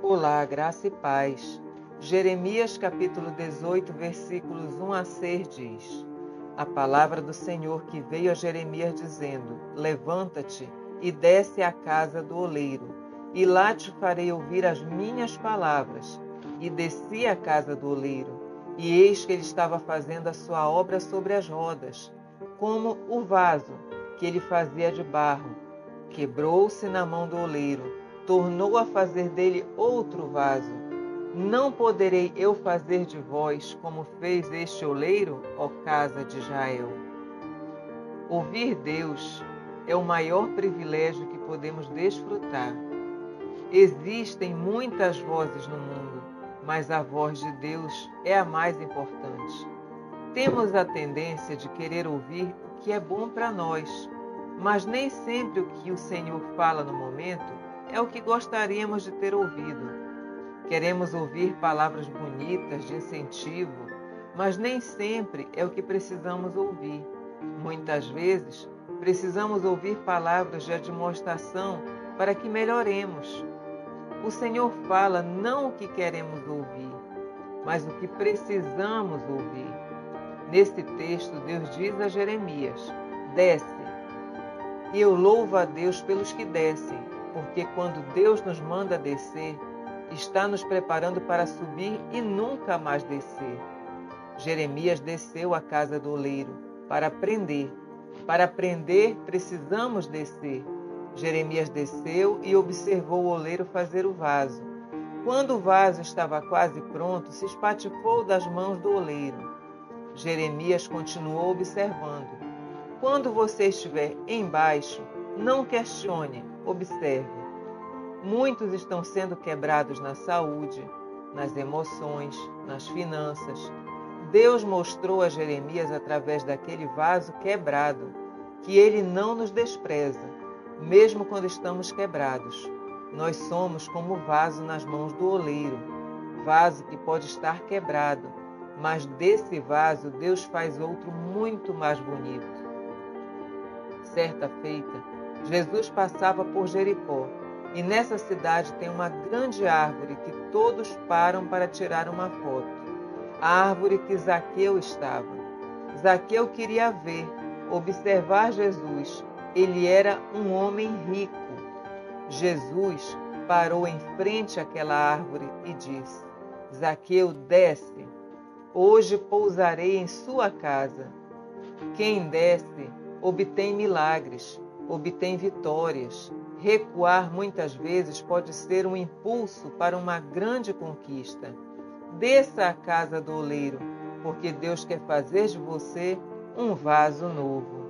Olá, graça e paz. Jeremias capítulo 18, versículos 1 a 6 diz: A palavra do Senhor que veio a Jeremias dizendo: Levanta-te e desce à casa do oleiro, e lá te farei ouvir as minhas palavras. E desci à casa do oleiro, e eis que ele estava fazendo a sua obra sobre as rodas, como o vaso que ele fazia de barro. Quebrou-se na mão do oleiro tornou a fazer dele outro vaso. Não poderei eu fazer de vós como fez este oleiro, ó casa de Israel? Ouvir Deus é o maior privilégio que podemos desfrutar. Existem muitas vozes no mundo, mas a voz de Deus é a mais importante. Temos a tendência de querer ouvir o que é bom para nós, mas nem sempre o que o Senhor fala no momento é o que gostaríamos de ter ouvido. Queremos ouvir palavras bonitas de incentivo, mas nem sempre é o que precisamos ouvir. Muitas vezes, precisamos ouvir palavras de admoestação para que melhoremos. O Senhor fala não o que queremos ouvir, mas o que precisamos ouvir. Nesse texto, Deus diz a Jeremias: Desce. E eu louvo a Deus pelos que descem porque quando Deus nos manda descer, está nos preparando para subir e nunca mais descer. Jeremias desceu à casa do oleiro para aprender. Para aprender, precisamos descer. Jeremias desceu e observou o oleiro fazer o vaso. Quando o vaso estava quase pronto, se espatifou das mãos do oleiro. Jeremias continuou observando. Quando você estiver embaixo, não questione, observe. Muitos estão sendo quebrados na saúde, nas emoções, nas finanças. Deus mostrou a Jeremias através daquele vaso quebrado que ele não nos despreza, mesmo quando estamos quebrados. Nós somos como vaso nas mãos do oleiro, vaso que pode estar quebrado, mas desse vaso Deus faz outro muito mais bonito. Certa feita, Jesus passava por Jericó e nessa cidade tem uma grande árvore que todos param para tirar uma foto. A árvore que Zaqueu estava. Zaqueu queria ver, observar Jesus. Ele era um homem rico. Jesus parou em frente àquela árvore e disse: Zaqueu, desce. Hoje pousarei em sua casa. Quem desce obtém milagres obtém vitórias. Recuar muitas vezes pode ser um impulso para uma grande conquista. Desça à casa do oleiro, porque Deus quer fazer de você um vaso novo.